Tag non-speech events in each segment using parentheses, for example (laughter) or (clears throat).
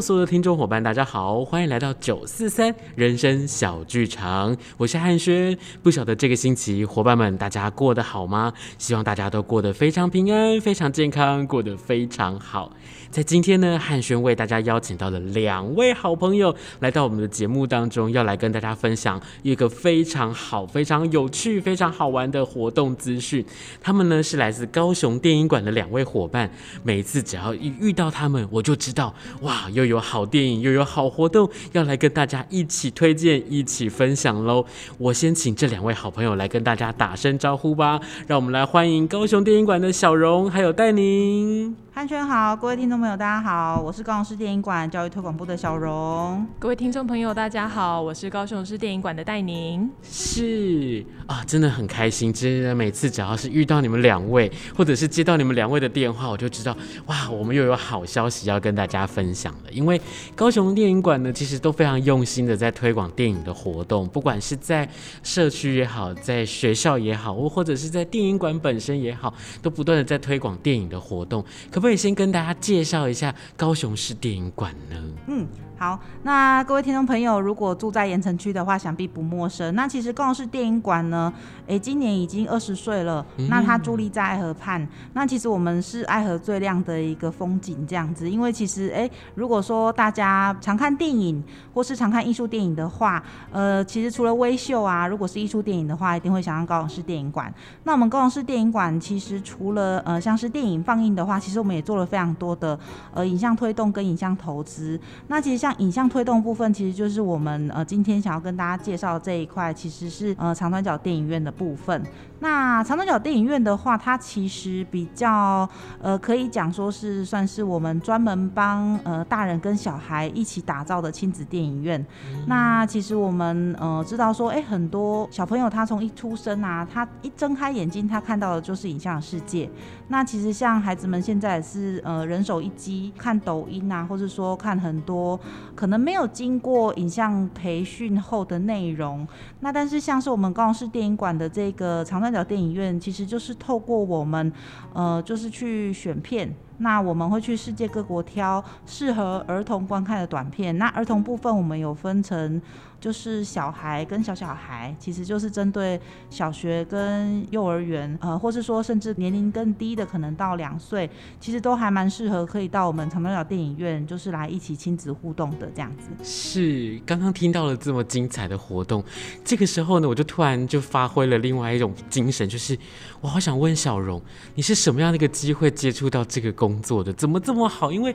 所有的听众伙伴，大家好，欢迎来到九四三人生小剧场，我是汉轩。不晓得这个星期伙伴们大家过得好吗？希望大家都过得非常平安、非常健康，过得非常好。在今天呢，汉轩为大家邀请到了两位好朋友来到我们的节目当中，要来跟大家分享一个非常好、非常有趣、非常好玩的活动资讯。他们呢是来自高雄电影馆的两位伙伴，每次只要一遇到他们，我就知道哇，又有好电影，又有好活动，要来跟大家一起推荐、一起分享喽。我先请这两位好朋友来跟大家打声招呼吧，让我们来欢迎高雄电影馆的小荣还有戴宁。汉轩好，各位听众朋友，大家好，我是高雄市电影馆教育推广部的小荣。各位听众朋友，大家好，我是高雄市电影馆的戴宁。是啊，真的很开心，真的每次只要是遇到你们两位，或者是接到你们两位的电话，我就知道哇，我们又有好消息要跟大家分享了。因为高雄电影馆呢，其实都非常用心的在推广电影的活动，不管是在社区也好，在学校也好，或或者是在电影馆本身也好，都不断的在推广电影的活动。可不可以先跟大家介绍一下高雄市电影馆呢？嗯。好，那各位听众朋友，如果住在盐城区的话，想必不陌生。那其实高雄市电影馆呢，诶，今年已经二十岁了。嗯、那它伫立在爱河畔，那其实我们是爱河最亮的一个风景，这样子。因为其实，诶，如果说大家常看电影或是常看艺术电影的话，呃，其实除了微秀啊，如果是艺术电影的话，一定会想到高雄市电影馆。那我们高雄市电影馆其实除了呃像是电影放映的话，其实我们也做了非常多的呃影像推动跟影像投资。那其实像影像推动部分，其实就是我们呃今天想要跟大家介绍这一块，其实是呃长短角电影院的部分。那长短角电影院的话，它其实比较呃可以讲说是算是我们专门帮呃大人跟小孩一起打造的亲子电影院。嗯、那其实我们呃知道说，哎、欸，很多小朋友他从一出生啊，他一睁开眼睛，他看到的就是影像的世界。那其实像孩子们现在也是呃人手一机，看抖音啊，或者说看很多。可能没有经过影像培训后的内容，那但是像是我们高雄市电影馆的这个长三角电影院，其实就是透过我们，呃，就是去选片。那我们会去世界各国挑适合儿童观看的短片。那儿童部分我们有分成，就是小孩跟小小孩，其实就是针对小学跟幼儿园，呃，或是说甚至年龄更低的，可能到两岁，其实都还蛮适合可以到我们长短角电影院，就是来一起亲子互动的这样子。是，刚刚听到了这么精彩的活动，这个时候呢，我就突然就发挥了另外一种精神，就是我好想问小荣，你是什么样的一个机会接触到这个工工作的怎么这么好？因为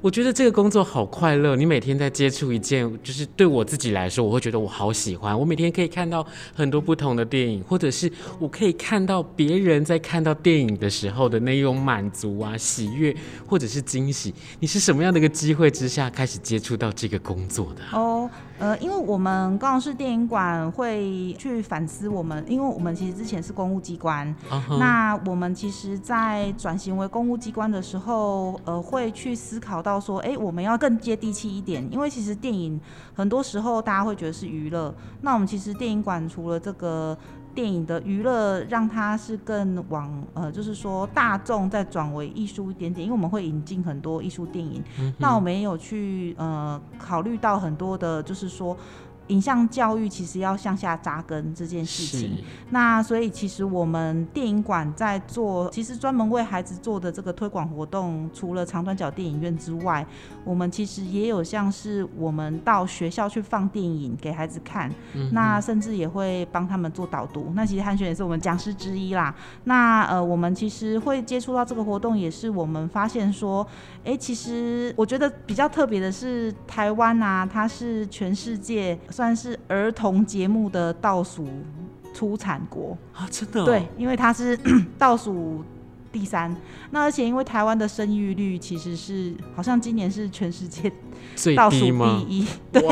我觉得这个工作好快乐。你每天在接触一件，就是对我自己来说，我会觉得我好喜欢。我每天可以看到很多不同的电影，或者是我可以看到别人在看到电影的时候的那种满足啊、喜悦，或者是惊喜。你是什么样的一个机会之下开始接触到这个工作的？哦。呃，因为我们高雄市电影馆会去反思我们，因为我们其实之前是公务机关，uh-huh. 那我们其实，在转型为公务机关的时候，呃，会去思考到说，哎，我们要更接地气一点，因为其实电影很多时候大家会觉得是娱乐，那我们其实电影馆除了这个。电影的娱乐让它是更往呃，就是说大众再转为艺术一点点，因为我们会引进很多艺术电影，嗯、那我们也有去呃考虑到很多的，就是说。影像教育其实要向下扎根这件事情，那所以其实我们电影馆在做，其实专门为孩子做的这个推广活动，除了长短角电影院之外，我们其实也有像是我们到学校去放电影给孩子看，嗯、那甚至也会帮他们做导读。那其实汉轩也是我们讲师之一啦。那呃，我们其实会接触到这个活动，也是我们发现说，哎、欸，其实我觉得比较特别的是台湾啊，它是全世界。算是儿童节目的倒数出产国啊，真的、哦？对，因为它是 (clears throat) 倒数第三。那而且因为台湾的生育率其实是好像今年是全世界倒数第一，(laughs) 对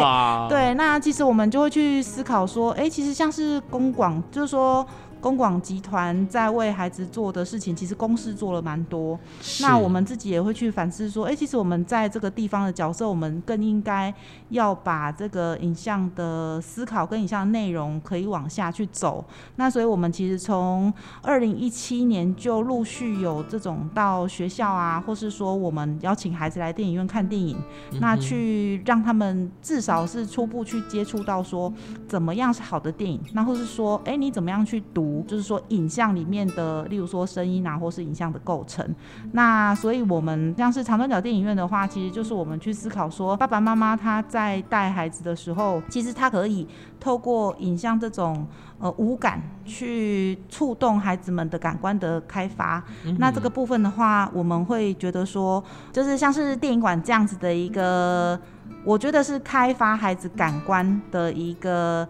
对。那其实我们就会去思考说，哎、欸，其实像是公广，就是说。公广集团在为孩子做的事情，其实公司做了蛮多。那我们自己也会去反思说，哎、欸，其实我们在这个地方的角色，我们更应该要把这个影像的思考跟影像的内容可以往下去走。那所以，我们其实从二零一七年就陆续有这种到学校啊，或是说我们邀请孩子来电影院看电影，嗯、那去让他们至少是初步去接触到说怎么样是好的电影，那或是说，哎、欸，你怎么样去读。就是说，影像里面的，例如说声音啊，或是影像的构成。那所以，我们像是长短角电影院的话，其实就是我们去思考说，爸爸妈妈他在带孩子的时候，其实他可以透过影像这种呃五感去触动孩子们的感官的开发。嗯、那这个部分的话，我们会觉得说，就是像是电影馆这样子的一个，我觉得是开发孩子感官的一个。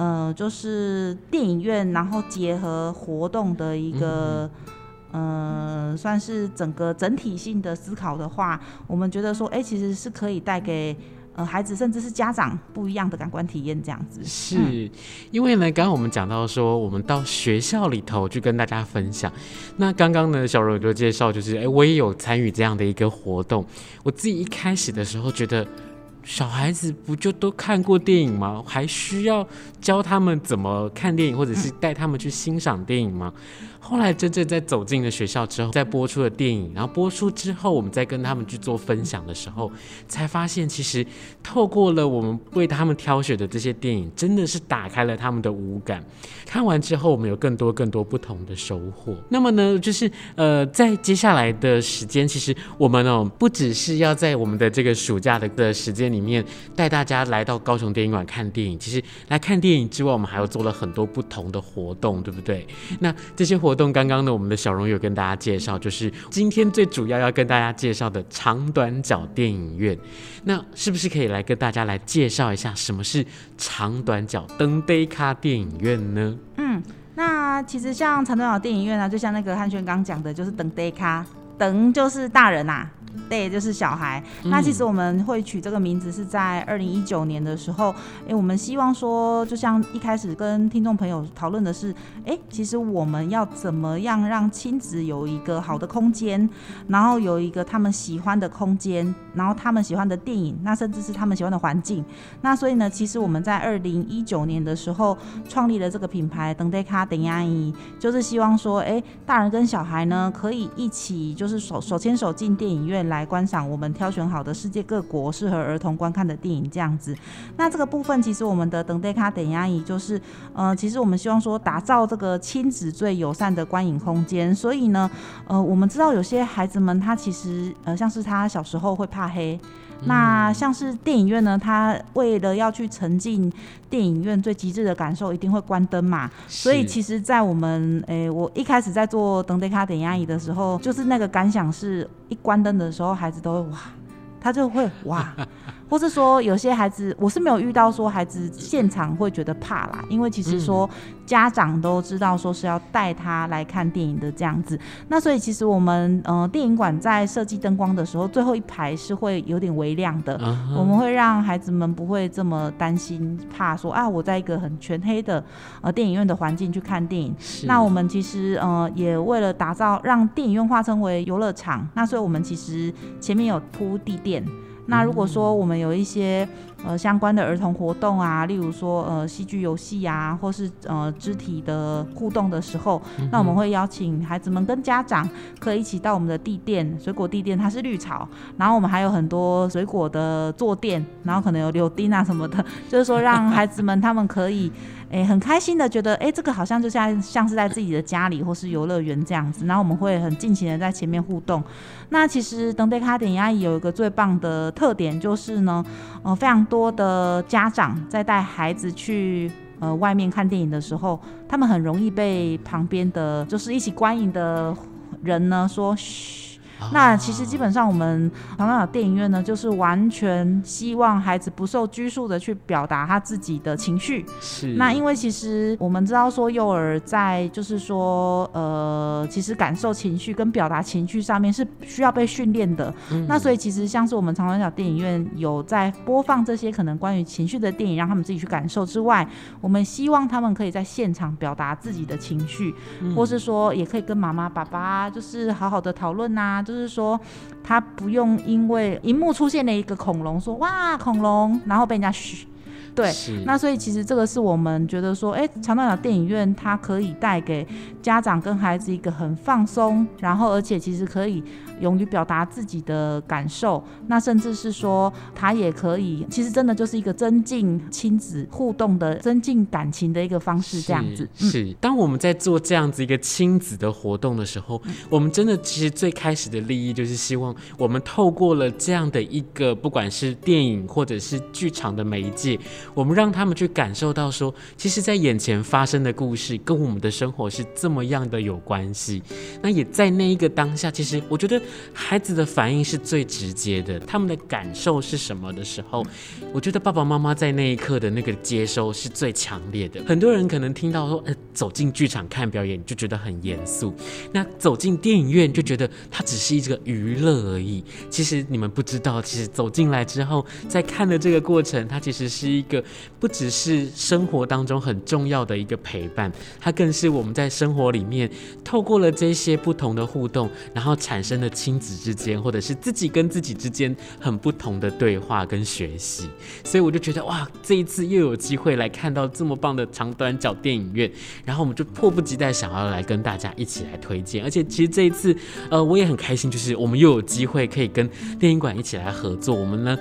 呃，就是电影院，然后结合活动的一个，嗯、呃，算是整个整体性的思考的话，我们觉得说，哎、欸，其实是可以带给呃孩子，甚至是家长不一样的感官体验，这样子。是、嗯、因为呢，刚刚我们讲到说，我们到学校里头去跟大家分享。那刚刚呢，小柔就介绍，就是哎、欸，我也有参与这样的一个活动。我自己一开始的时候觉得。小孩子不就都看过电影吗？还需要教他们怎么看电影，或者是带他们去欣赏电影吗？后来真正在走进了学校之后，在播出了电影，然后播出之后，我们再跟他们去做分享的时候，才发现其实透过了我们为他们挑选的这些电影，真的是打开了他们的五感。看完之后，我们有更多更多不同的收获。那么呢，就是呃，在接下来的时间，其实我们呢、哦，不只是要在我们的这个暑假的的时间里面带大家来到高雄电影馆看电影。其实来看电影之外，我们还有做了很多不同的活动，对不对？那这些活活动刚刚呢，我们的小荣有跟大家介绍，就是今天最主要要跟大家介绍的长短角电影院。那是不是可以来跟大家来介绍一下什么是长短角长短卡电影院呢？嗯，那其实像长短角电影院呢，就像那个汉轩刚讲的，就是长短卡，登就是大人呐、啊。对，就是小孩。那其实我们会取这个名字是在二零一九年的时候，哎，我们希望说，就像一开始跟听众朋友讨论的是，哎，其实我们要怎么样让亲子有一个好的空间，然后有一个他们喜欢的空间，然后他们喜欢的电影，那甚至是他们喜欢的环境。那所以呢，其实我们在二零一九年的时候创立了这个品牌等待卡等阿姨，就是希望说，哎，大人跟小孩呢可以一起，就是手手牵手进电影院。来观赏我们挑选好的世界各国适合儿童观看的电影，这样子。那这个部分其实我们的等待卡等阿姨就是，呃，其实我们希望说打造这个亲子最友善的观影空间。所以呢，呃，我们知道有些孩子们他其实，呃，像是他小时候会怕黑。那像是电影院呢，他为了要去沉浸电影院最极致的感受，一定会关灯嘛。所以其实，在我们诶、欸，我一开始在做长短卡点压椅的时候，就是那个感想是，一关灯的时候，孩子都会哇，他就会哇。或是说有些孩子，我是没有遇到说孩子现场会觉得怕啦，因为其实说家长都知道说是要带他来看电影的这样子。那所以其实我们呃电影馆在设计灯光的时候，最后一排是会有点微亮的，我们会让孩子们不会这么担心怕说啊，我在一个很全黑的呃电影院的环境去看电影。那我们其实呃也为了打造让电影院化成为游乐场，那所以我们其实前面有铺地垫。那如果说我们有一些呃相关的儿童活动啊，例如说呃戏剧游戏啊，或是呃肢体的互动的时候，那我们会邀请孩子们跟家长可以一起到我们的地垫，水果地垫它是绿草，然后我们还有很多水果的坐垫，然后可能有柳丁啊什么的，就是说让孩子们他们可以。诶、很开心的觉得，诶、这个好像就像像是在自己的家里或是游乐园这样子，然后我们会很尽情的在前面互动。那其实长短卡电影院有一个最棒的特点，就是呢，呃，非常多的家长在带孩子去呃外面看电影的时候，他们很容易被旁边的就是一起观影的人呢说，嘘。那其实基本上我们长岛电影院呢，就是完全希望孩子不受拘束的去表达他自己的情绪。是。那因为其实我们知道说幼儿在就是说呃，其实感受情绪跟表达情绪上面是需要被训练的。嗯。那所以其实像是我们长短小电影院有在播放这些可能关于情绪的电影，让他们自己去感受之外，我们希望他们可以在现场表达自己的情绪，嗯。或是说也可以跟妈妈、爸爸就是好好的讨论呐，就是说他不用因为荧幕出现了一个恐龙，说哇恐龙，然后被人家嘘。对，那所以其实这个是我们觉得说，哎，长短小电影院它可以带给家长跟孩子一个很放松，然后而且其实可以勇于表达自己的感受，那甚至是说他也可以，其实真的就是一个增进亲子互动的、增进感情的一个方式，这样子。是，当我们在做这样子一个亲子的活动的时候，嗯、我们真的其实最开始的利益就是希望我们透过了这样的一个，不管是电影或者是剧场的媒介。我们让他们去感受到说，其实，在眼前发生的故事跟我们的生活是这么样的有关系。那也在那一个当下，其实我觉得孩子的反应是最直接的，他们的感受是什么的时候，我觉得爸爸妈妈在那一刻的那个接收是最强烈的。很多人可能听到说，呃，走进剧场看表演就觉得很严肃，那走进电影院就觉得它只是一个娱乐而已。其实你们不知道，其实走进来之后，在看的这个过程，它其实是一个。不只是生活当中很重要的一个陪伴，它更是我们在生活里面透过了这些不同的互动，然后产生的亲子之间，或者是自己跟自己之间很不同的对话跟学习。所以我就觉得哇，这一次又有机会来看到这么棒的长短角电影院，然后我们就迫不及待想要来跟大家一起来推荐。而且其实这一次，呃，我也很开心，就是我们又有机会可以跟电影馆一起来合作。我们呢，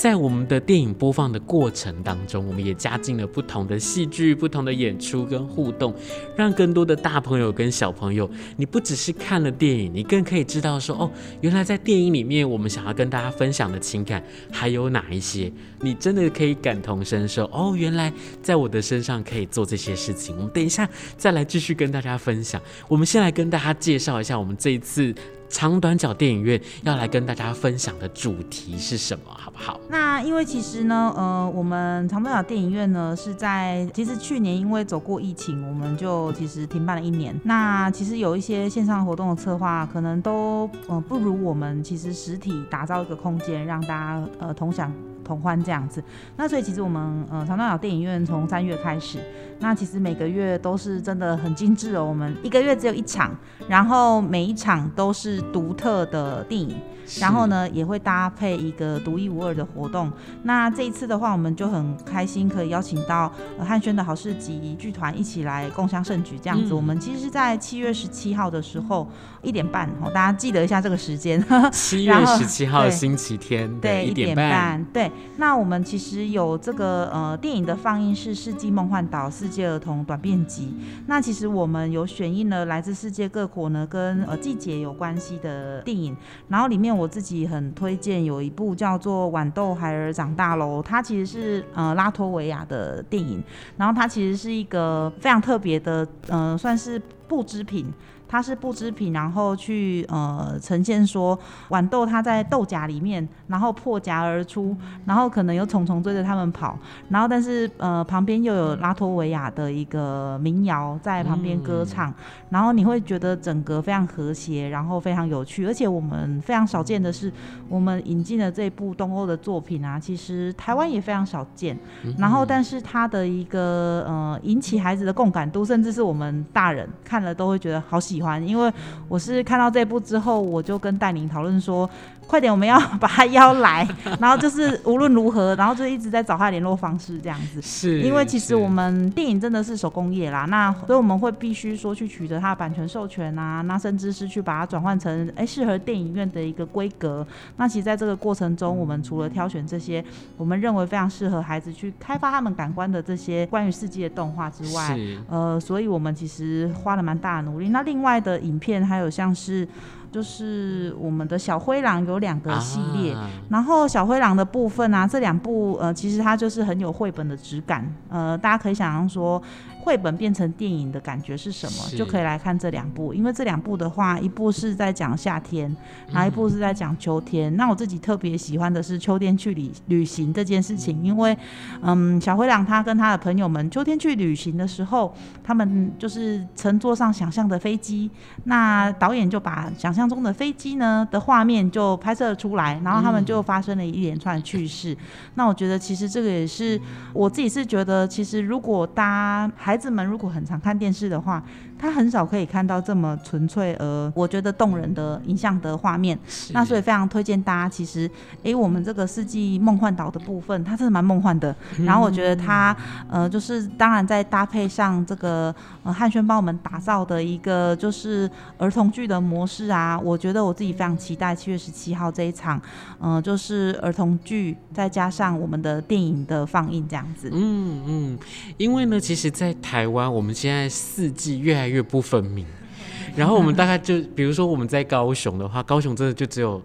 在我们的电影播放的过程当中，我们也加进了不同的戏剧、不同的演出跟互动，让更多的大朋友跟小朋友，你不只是看了电影，你更可以知道说，哦，原来在电影里面我们想要跟大家分享的情感还有哪一些，你真的可以感同身受。哦，原来在我的身上可以做这些事情。我们等一下再来继续跟大家分享。我们先来跟大家介绍一下我们这一次。长短角电影院要来跟大家分享的主题是什么，好不好？那因为其实呢，呃，我们长短角电影院呢是在，其实去年因为走过疫情，我们就其实停办了一年。那其实有一些线上活动的策划，可能都呃不如我们其实实体打造一个空间，让大家呃同享。同欢这样子，那所以其实我们呃长短角电影院从三月开始，那其实每个月都是真的很精致哦。我们一个月只有一场，然后每一场都是独特的电影。然后呢，也会搭配一个独一无二的活动。那这一次的话，我们就很开心可以邀请到汉轩的好市集剧团一起来共襄盛举。这样子，嗯、我们其实是在七月十七号的时候一点半哦，大家记得一下这个时间。七月十七号星期天，对，一点半。对，那我们其实有这个呃电影的放映是《世纪梦幻岛》世界儿童短片集。那其实我们有选映了来自世界各国呢跟呃季节有关系的电影，然后里面。我自己很推荐有一部叫做《豌豆孩儿长大喽》，它其实是呃拉脱维亚的电影，然后它其实是一个非常特别的，呃，算是布织品。它是布织品，然后去呃呈现说豌豆它在豆荚里面，然后破荚而出，然后可能有虫虫追着它们跑，然后但是呃旁边又有拉脱维亚的一个民谣在旁边歌唱，嗯，然后你会觉得整个非常和谐，然后非常有趣，而且我们非常少见的是，我们引进的这部东欧的作品啊，其实台湾也非常少见，然后但是它的一个呃引起孩子的共感度，甚至是我们大人看了都会觉得好喜欢。因为我是看到这部之后，我就跟戴宁讨论说，快点，我们要把他邀来，(laughs) 然后就是无论如何，然后就一直在找他联络方式这样子。是，因为其实我们电影真的是手工业啦，那所以我们会必须说去取得它的版权授权啊，那甚至是去把它转换成哎适合电影院的一个规格。那其实在这个过程中，我们除了挑选这些我们认为非常适合孩子去开发他们感官的这些关于世界的动画之外，呃，所以我们其实花了蛮大的努力。那另外的影片还有像是。就是我们的小灰狼有两个系列，啊、然后小灰狼的部分啊，这两部呃，其实它就是很有绘本的质感，呃，大家可以想象说。绘本变成电影的感觉是什么？就可以来看这两部，因为这两部的话，一部是在讲夏天，然后一部是在讲秋天。嗯、那我自己特别喜欢的是秋天去旅旅行这件事情，因为，嗯，小灰狼他跟他的朋友们秋天去旅行的时候，他们就是乘坐上想象的飞机，那导演就把想象中的飞机呢的画面就拍摄出来，然后他们就发生了一连串的趣事。嗯、那我觉得其实这个也是我自己是觉得，其实如果大家孩子们如果很常看电视的话，他很少可以看到这么纯粹而我觉得动人的影像的画面。那所以非常推荐大家，其实，哎，我们这个四季梦幻岛的部分，它真的蛮梦幻的。嗯、然后我觉得它，呃，就是当然在搭配上这个呃汉轩帮我们打造的一个就是儿童剧的模式啊，我觉得我自己非常期待七月十七号这一场，呃，就是儿童剧再加上我们的电影的放映这样子。嗯嗯，因为呢，其实，在台湾，我们现在四季越来越不分明，然后我们大概就比如说我们在高雄的话，高雄真的就只有。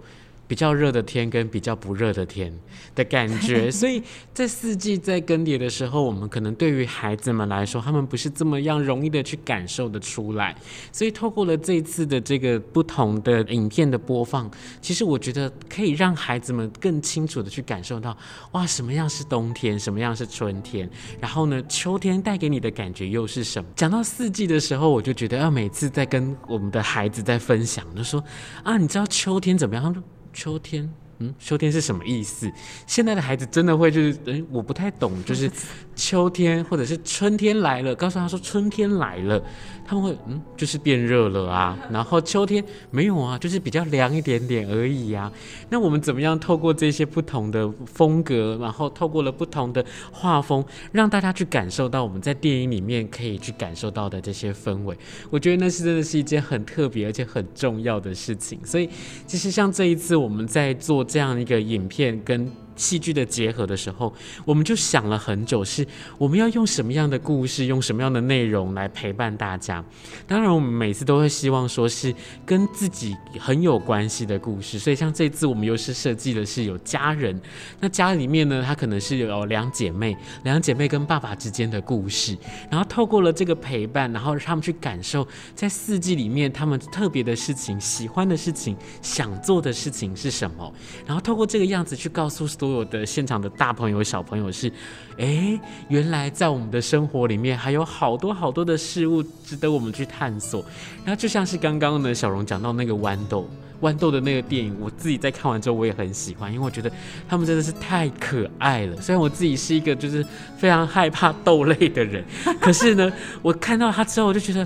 比较热的天跟比较不热的天的感觉，(laughs) 所以在四季在更迭的时候，我们可能对于孩子们来说，他们不是这么样容易的去感受得出来。所以透过了这一次的这个不同的影片的播放，其实我觉得可以让孩子们更清楚的去感受到，哇，什么样是冬天，什么样是春天，然后呢，秋天带给你的感觉又是什么？讲到四季的时候，我就觉得要每次在跟我们的孩子在分享，就说啊，你知道秋天怎么样？秋天，嗯，秋天是什么意思？现在的孩子真的会就是，我不太懂，(laughs) 就是秋天或者是春天来了，告诉他说春天来了。他们会嗯，就是变热了啊，(laughs) 然后秋天没有啊，就是比较凉一点点而已啊。那我们怎么样透过这些不同的风格，然后透过了不同的画风，让大家去感受到我们在电影里面可以去感受到的这些氛围？我觉得那是真的是一件很特别而且很重要的事情。所以其实像这一次我们在做这样一个影片跟。戏剧的结合的时候，我们就想了很久，是我们要用什么样的故事，用什么样的内容来陪伴大家。当然，我们每次都会希望说是跟自己很有关系的故事。所以，像这次我们又是设计的是有家人，那家里面呢，他可能是有两姐妹，两姐妹跟爸爸之间的故事。然后透过了这个陪伴，然后让他们去感受在四季里面他们特别的事情、喜欢的事情、想做的事情是什么。然后透过这个样子去告诉。所有的现场的大朋友、小朋友是，哎，原来在我们的生活里面还有好多好多的事物值得我们去探索。然后就像是刚刚呢，小荣讲到那个豌豆，豌豆的那个电影，我自己在看完之后我也很喜欢，因为我觉得他们真的是太可爱了。虽然我自己是一个就是非常害怕豆类的人，(laughs) 可是呢，我看到它之后，我就觉得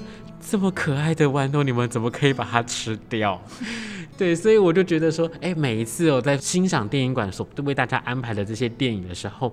这么可爱的豌豆，你们怎么可以把它吃掉？对，所以我就觉得说，哎，每一次我在欣赏电影馆所为大家安排的这些电影的时候，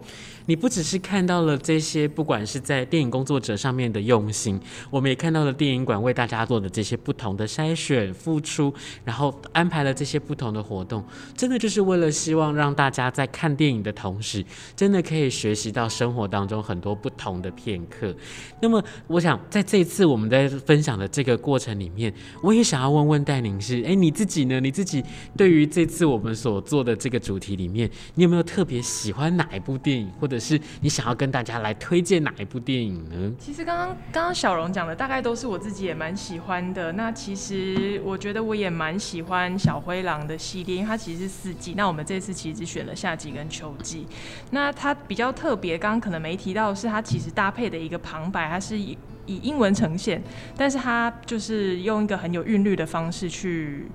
你不只是看到了这些，不管是在电影工作者上面的用心，我们也看到了电影馆为大家做的这些不同的筛选、付出，然后安排了这些不同的活动，真的就是为了希望让大家在看电影的同时，真的可以学习到生活当中很多不同的片刻。那么，我想在这一次我们在分享的这个过程里面，我也想要问问戴宁是，哎，你自己呢？你自己对于这次我们所做的这个主题里面，你有没有特别喜欢哪一部电影，或者是你想要跟大家来推荐哪一部电影呢？其实刚刚刚刚小荣讲的大概都是我自己也蛮喜欢的。那其实我觉得我也蛮喜欢小灰狼的系列，因为它其实是四季。那我们这次其实只选了夏季跟秋季。那它比较特别，刚刚可能没提到的，是它其实搭配的一个旁白，它是以以英文呈现，但是它就是用一个很有韵律的方式去。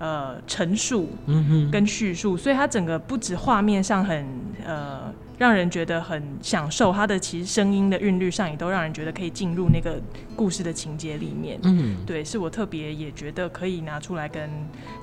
呃，陈述跟叙述，所以它整个不止画面上很呃让人觉得很享受，它的其实声音的韵律上也都让人觉得可以进入那个故事的情节里面。嗯，对，是我特别也觉得可以拿出来跟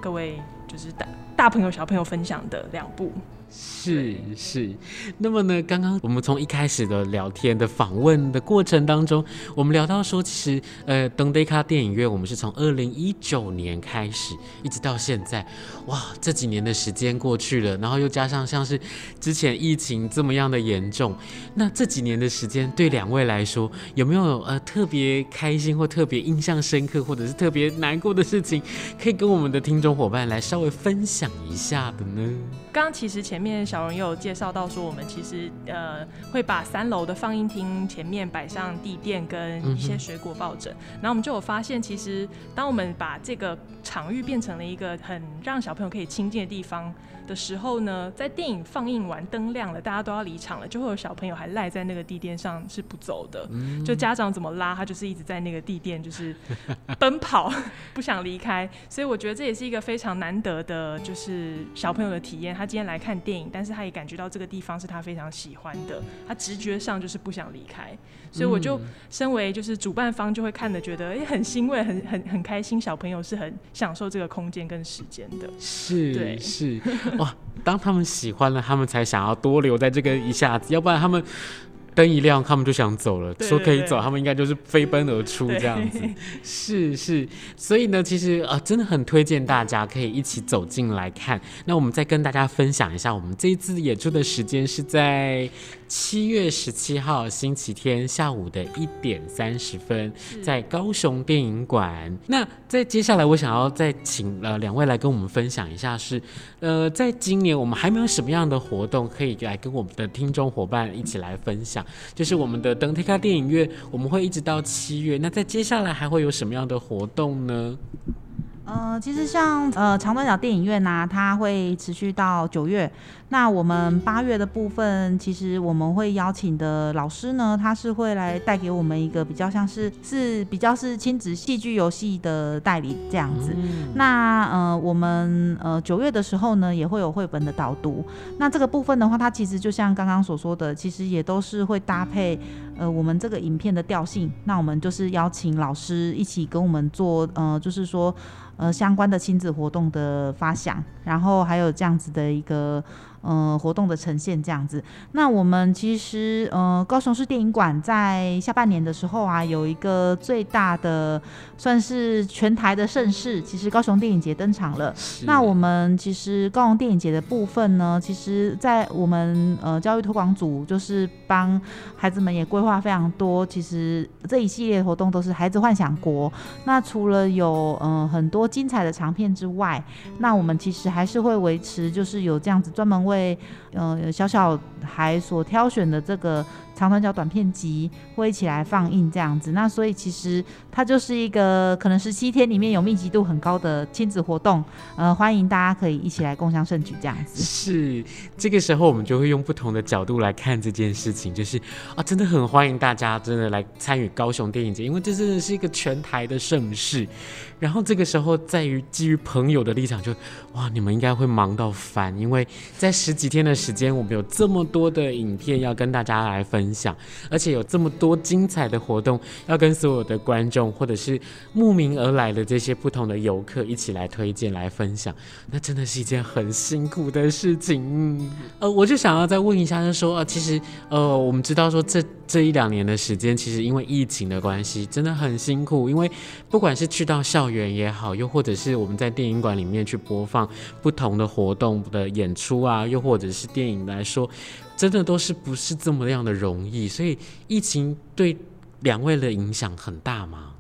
各位就是大大朋友小朋友分享的两部。是是，那么呢，刚刚我们从一开始的聊天的访问的过程当中，我们聊到说，其实呃，灯短卡电影院，我们是从二零一九年开始，一直到现在，哇，这几年的时间过去了，然后又加上像是之前疫情这么样的严重，那这几年的时间对两位来说，有没有呃特别开心或特别印象深刻，或者是特别难过的事情，可以跟我们的听众伙伴来稍微分享一下的呢？刚刚其实前面小荣也有介绍到说，我们其实呃会把三楼的放映厅前面摆上地垫跟一些水果抱枕，然后我们就有发现，其实当我们把这个场域变成了一个很让小朋友可以亲近的地方的时候呢，在电影放映完灯亮了，大家都要离场了，就会有小朋友还赖在那个地垫上是不走的，就家长怎么拉他就是一直在那个地垫就是 (laughs) 奔跑 (laughs) 不想离开，所以我觉得这也是一个非常难得的，就是小朋友的体验。他今天来看电影，但是他也感觉到这个地方是他非常喜欢的，他直觉上就是不想离开，所以我就身为就是主办方就会看的觉得哎、欸、很欣慰，很很很开心，小朋友是很享受这个空间跟时间的，是，对，是。哇，当他们喜欢了，他们才想要多留在这个一下子，要不然他们。灯一亮，他们就想走了。对对对，说可以走，他们应该就是飞奔而出这样子。(laughs) 是是，所以呢，其实呃，真的很推荐大家可以一起走进来看。那我们再跟大家分享一下，我们这一次演出的时间是在七月十七号星期天下午的一点三十分，在高雄电影馆。那在接下来，我想要再请呃两位来跟我们分享一下是，是呃，在今年我们还没有什么样的活动可以来跟我们的听众伙伴一起来分享。就是我们的灯短卡电影院，我们会一直到七月。那在接下来还会有什么样的活动呢？呃，其实像呃长短角电影院呐、它会持续到九月。那我们八月的部分，其实我们会邀请的老师呢，他是会来带给我们一个比较像是是比较是亲子戏剧游戏的代理这样子。嗯、那呃我们呃九月的时候呢，也会有绘本的导读。那这个部分的话，它其实就像刚刚所说的，其实也都是会搭配呃我们这个影片的调性。那我们就是邀请老师一起跟我们做呃，就是说。呃，相关的亲子活动的发想，然后还有这样子的一个。呃，活动的呈现这样子。那我们其实呃，高雄市电影馆在下半年的时候啊，有一个最大的算是全台的盛事，其实高雄电影节登场了。那我们其实高雄电影节的部分呢，其实在我们呃教育推广组就是帮孩子们也规划非常多。其实这一系列活动都是孩子幻想国。那除了有呃很多精彩的长片之外，那我们其实还是会维持，就是有这样子专门为呃小小孩所挑选的这个长短角短片集会一起来放映这样子，那所以其实它就是一个可能十七天里面有密集度很高的亲子活动，呃，欢迎大家可以一起来共享盛举这样子。是，这个时候我们就会用不同的角度来看这件事情，就是啊，真的很欢迎大家真的来参与高雄电影节，因为这真的是一个全台的盛事。然后这个时候在于基于朋友的立场就，哇，你们应该会忙到烦，因为在十几天的时间，我们有这么多的影片要跟大家来分。分享，而且有这么多精彩的活动要跟所有的观众或者是慕名而来的这些不同的游客一起来推荐、来分享，那真的是一件很辛苦的事情。呃，我就想要再问一下，就是说，呃，其实，呃，我们知道说这这一两年的时间，其实因为疫情的关系，真的很辛苦。因为不管是去到校园也好，又或者是我们在电影馆里面去播放不同的活动的演出啊，又或者是电影来说。真的都是不是这么样的容易，所以疫情对两位的影响很大吗？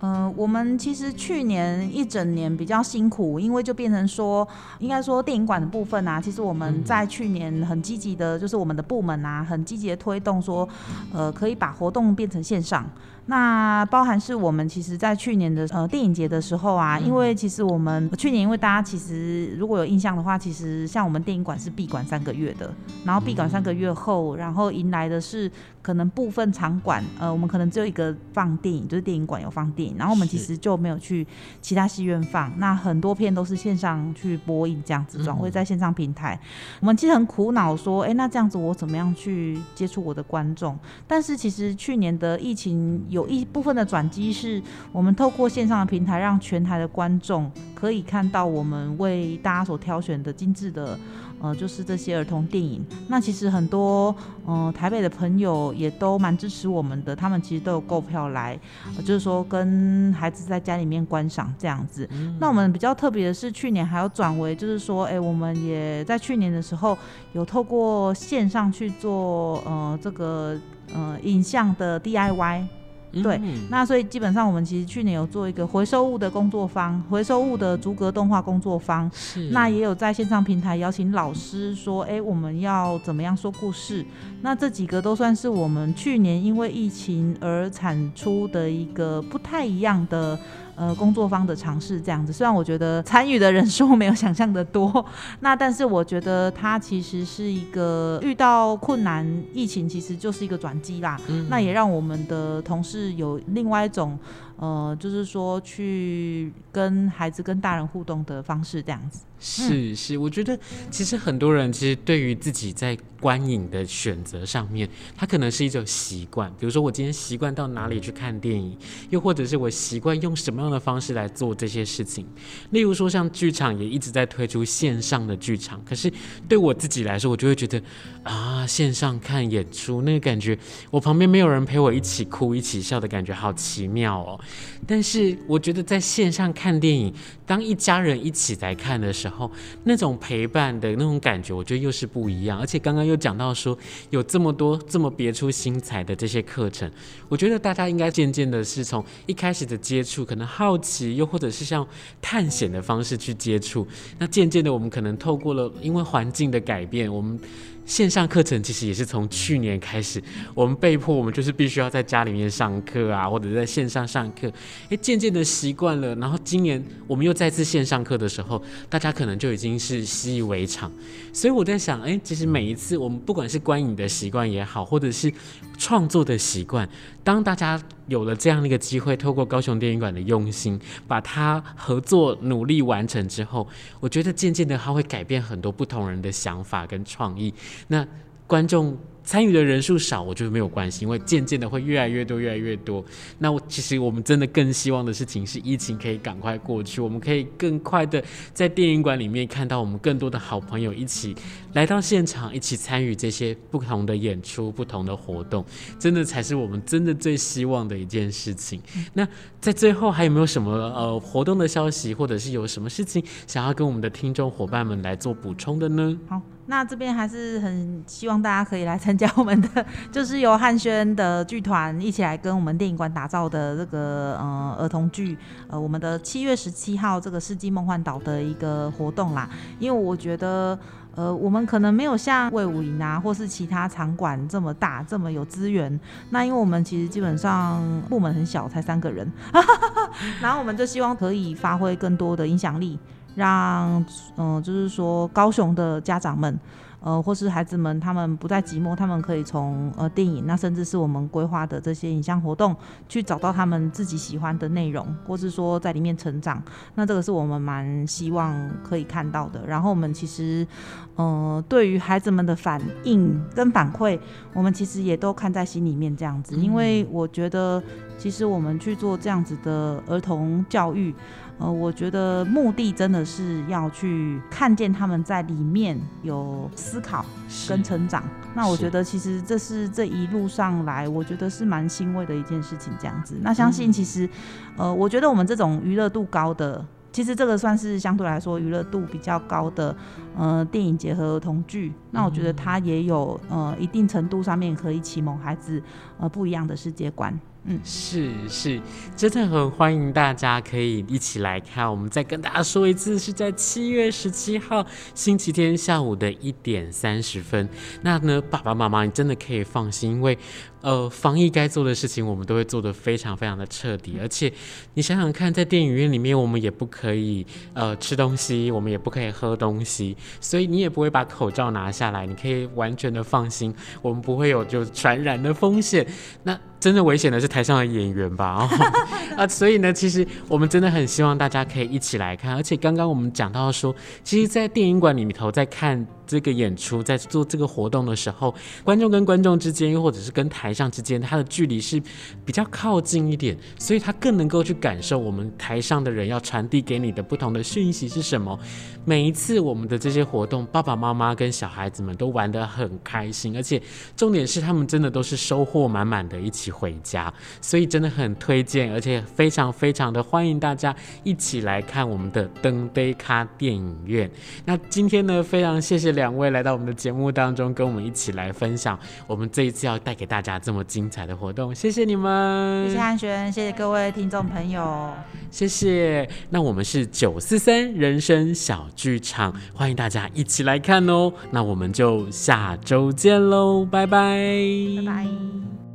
嗯，我们其实去年一整年比较辛苦，因为就变成说，应该说电影馆的部分啊，其实我们在去年很积极的，就是我们的部门啊，很积极的推动说，呃，可以把活动变成线上。那包含是我们其实，在去年的呃电影节的时候啊，因为其实我们去年因为大家其实如果有印象的话，其实像我们电影馆是闭馆三个月的，然后闭馆三个月后，然后迎来的是可能部分场馆，呃，我们可能只有一个放电影，就是电影馆有放电影，然后我们其实就没有去其他戏院放，那很多片都是线上去播映这样子，转会在线上平台。我们其实很苦恼，说，哎，那这样子我怎么样去接触我的观众？但是其实去年的疫情有一部分的转机，是我们透过线上的平台，让全台的观众可以看到我们为大家所挑选的精致的。呃，就是这些儿童电影，那其实很多呃台北的朋友也都蛮支持我们的，他们其实都有购票来，呃，就是说跟孩子在家里面观赏这样子。嗯。那我们比较特别的是，去年还有转为，就是说，哎，我们也在去年的时候有透过线上去做呃这个呃影像的 DIY。对，那所以基本上我们其实去年有做一个回收物的工作坊，回收物的逐格动画工作坊，是，那也有在线上平台邀请老师说，哎，我们要怎么样说故事？那这几个都算是我们去年因为疫情而产出的一个不太一样的。呃，工作方的尝试这样子，虽然我觉得参与的人数没有想象的多，(laughs) 那但是我觉得它其实是一个遇到困难，疫情其实就是一个转机啦。嗯，那也让我们的同事有另外一种。呃，就是说去跟孩子、跟大人互动的方式，这样子。是是，我觉得其实很多人其实对于自己在观影的选择上面，他可能是一种习惯。比如说，我今天习惯到哪里去看电影，又或者是我习惯用什么样的方式来做这些事情。例如说，像剧场也一直在推出线上的剧场，可是对我自己来说，我就会觉得啊，线上看演出那个感觉，我旁边没有人陪我一起哭、一起笑的感觉，好奇妙哦。但是我觉得在线上看电影，当一家人一起来看的时候，那种陪伴的那种感觉，我觉得又是不一样。而且刚刚又讲到说，有这么多这么别出心裁的这些课程，我觉得大家应该渐渐的是从一开始的接触，可能好奇，又或者是像探险的方式去接触。那渐渐的，我们可能透过了因为环境的改变，我们。线上课程其实也是从去年开始，我们被迫，我们就是必须要在家里面上课啊，或者在线上上课。诶，渐渐的习惯了，然后今年我们又再次线上课的时候，大家可能就已经是习以为常。所以我在想，诶，其实每一次我们不管是观影的习惯也好，或者是创作的习惯，当大家有了这样的一个机会，透过高雄电影馆的用心，把它合作努力完成之后，我觉得渐渐的它会改变很多不同人的想法跟创意。那观众。参与的人数少，我觉得没有关系，因为渐渐的会越来越多，越来越多。那我其实我们真的更希望的事情是疫情可以赶快过去，我们可以更快的在电影馆里面看到我们更多的好朋友一起来到现场，一起参与这些不同的演出、不同的活动，真的才是我们真的最希望的一件事情。那在最后还有没有什么呃活动的消息，或者是有什么事情想要跟我们的听众伙伴们来做补充的呢？好。那这边还是很希望大家可以来参加我们的，(laughs) 就是由汉轩的剧团一起来跟我们电影馆打造的这个呃儿童剧，呃我们的七月十七号这个世纪梦幻岛的一个活动啦。因为我觉得呃我们可能没有像魏武营啊或是其他场馆这么大这么有资源，那因为我们其实基本上部门很小，才三个人，(laughs) 然后我们就希望可以发挥更多的影响力。让嗯、呃，就是说高雄的家长们，呃，或是孩子们，他们不再寂寞，他们可以从呃电影，那甚至是我们规划的这些影像活动，去找到他们自己喜欢的内容，或是说在里面成长。那这个是我们蛮希望可以看到的。然后我们其实，呃，对于孩子们的反应跟反馈，我们其实也都看在心里面这样子，因为我觉得，其实我们去做这样子的儿童教育。呃，我觉得目的真的是要去看见他们在里面有思考跟成长。那我觉得其实这是这一路上来，我觉得是蛮欣慰的一件事情。这样子，那相信其实，呃，我觉得我们这种娱乐度高的，其实这个算是相对来说娱乐度比较高的，呃，电影结合儿童剧。那我觉得它也有呃一定程度上面可以启蒙孩子呃不一样的世界观。是是，真的很欢迎大家可以一起来看。我们再跟大家说一次，是在七月十七号星期天下午的一点三十分。那呢，爸爸妈妈你真的可以放心，因为呃，防疫该做的事情我们都会做得非常非常的彻底。而且你想想看，在电影院里面，我们也不可以呃吃东西，我们也不可以喝东西，所以你也不会把口罩拿下来，你可以完全的放心，我们不会有就传染的风险。那真的危险的是台上的演员吧？(laughs) 啊，所以呢，其实我们真的很希望大家可以一起来看。而且刚刚我们讲到说，其实，在电影馆里头在看这个演出，在做这个活动的时候，观众跟观众之间，又或者是跟台上之间，它的距离是比较靠近一点，所以他更能够去感受我们台上的人要传递给你的不同的讯息是什么。每一次我们的这些活动，爸爸妈妈跟小孩子们都玩得很开心，而且重点是他们真的都是收获满满的一起回家，所以真的很推荐，而且非常非常的欢迎大家一起来看我们的灯杯咖电影院。那今天呢，非常谢谢两位来到我们的节目当中，跟我们一起来分享我们这一次要带给大家这么精彩的活动，谢谢你们，谢谢安璇，谢谢各位听众朋友，谢谢。那我们是九四三人生小剧场，欢迎大家一起来看哦。那我们就下周见喽，拜拜，拜拜。